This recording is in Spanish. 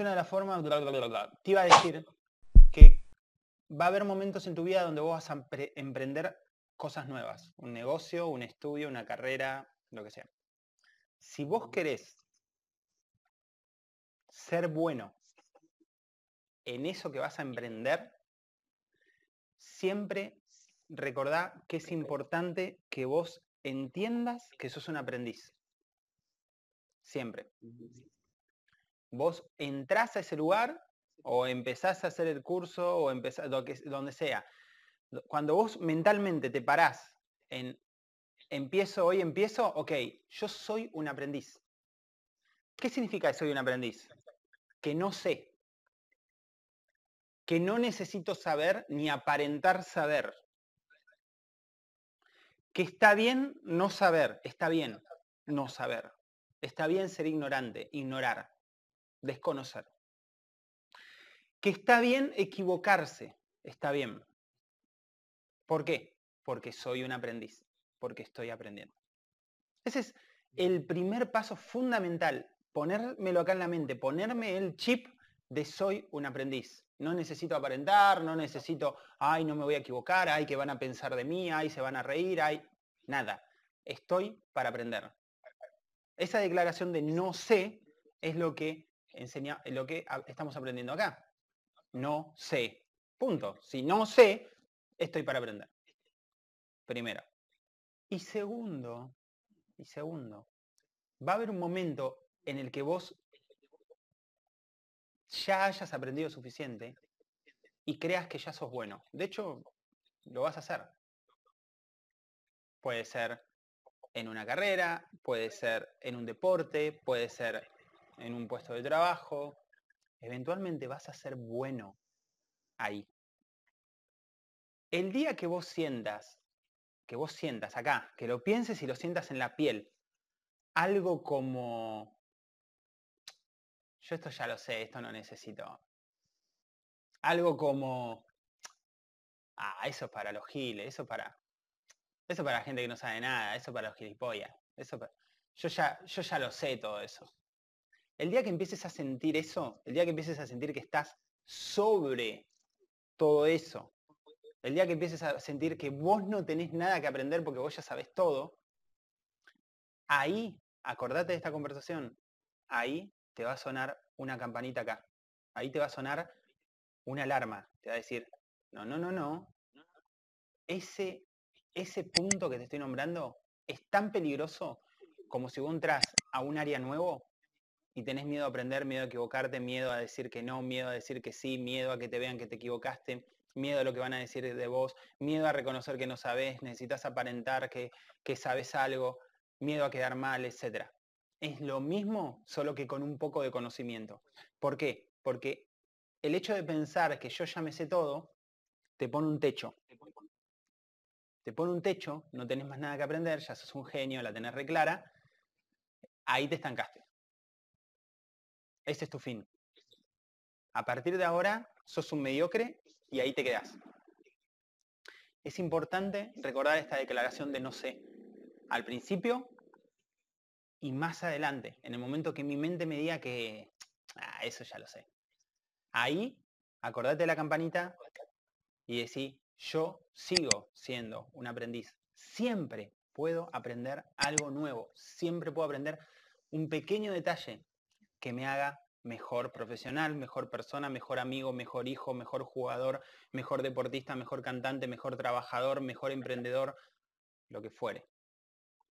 una de las formas, te iba a decir que va a haber momentos en tu vida donde vos vas a emprender cosas nuevas, un negocio, un estudio, una carrera, lo que sea. Si vos querés ser bueno en eso que vas a emprender, siempre recordá que es importante que vos entiendas que sos un aprendiz. Siempre. Vos entrás a ese lugar o empezás a hacer el curso o empezás, donde sea. Cuando vos mentalmente te parás en empiezo, hoy empiezo, ok, yo soy un aprendiz. ¿Qué significa que soy un aprendiz? Que no sé. Que no necesito saber ni aparentar saber. Que está bien no saber, está bien no saber. Está bien ser ignorante, ignorar, desconocer. Que está bien equivocarse, está bien. ¿Por qué? Porque soy un aprendiz, porque estoy aprendiendo. Ese es el primer paso fundamental, ponérmelo acá en la mente, ponerme el chip de soy un aprendiz. No necesito aparentar, no necesito, ay, no me voy a equivocar, ay, que van a pensar de mí, ay, se van a reír, ay, nada. Estoy para aprender. Esa declaración de no sé es lo que enseña, lo que estamos aprendiendo acá. No sé. Punto. Si no sé, estoy para aprender. Primero. Y segundo, y segundo, va a haber un momento en el que vos ya hayas aprendido suficiente y creas que ya sos bueno. De hecho, lo vas a hacer. Puede ser en una carrera, puede ser en un deporte, puede ser en un puesto de trabajo. Eventualmente vas a ser bueno ahí. El día que vos sientas, que vos sientas acá, que lo pienses y lo sientas en la piel, algo como, yo esto ya lo sé, esto no necesito. Algo como, ah, eso es para los giles, eso para, eso para la gente que no sabe nada, eso para los gilipollas, eso yo, ya, yo ya lo sé todo eso. El día que empieces a sentir eso, el día que empieces a sentir que estás sobre todo eso, el día que empieces a sentir que vos no tenés nada que aprender porque vos ya sabés todo, ahí, acordate de esta conversación, ahí te va a sonar una campanita acá. Ahí te va a sonar una alarma. Te va a decir, no, no, no, no. Ese, ese punto que te estoy nombrando es tan peligroso como si vos entras a un área nuevo y tenés miedo a aprender, miedo a equivocarte, miedo a decir que no, miedo a decir que sí, miedo a que te vean que te equivocaste, miedo a lo que van a decir de vos, miedo a reconocer que no sabes, necesitas aparentar que, que sabes algo, miedo a quedar mal, etc. Es lo mismo, solo que con un poco de conocimiento. ¿Por qué? Porque el hecho de pensar que yo ya me sé todo, te pone un techo. Te pone un techo, no tenés más nada que aprender, ya sos un genio, la tenés reclara, ahí te estancaste. Ese es tu fin. A partir de ahora, sos un mediocre y ahí te quedás. Es importante recordar esta declaración de no sé. Al principio y más adelante, en el momento que mi mente me diga que ah, eso ya lo sé. Ahí, acordate de la campanita y decir, yo sigo siendo un aprendiz. Siempre puedo aprender algo nuevo. Siempre puedo aprender un pequeño detalle que me haga mejor profesional, mejor persona, mejor amigo, mejor hijo, mejor jugador, mejor deportista, mejor cantante, mejor trabajador, mejor emprendedor, lo que fuere.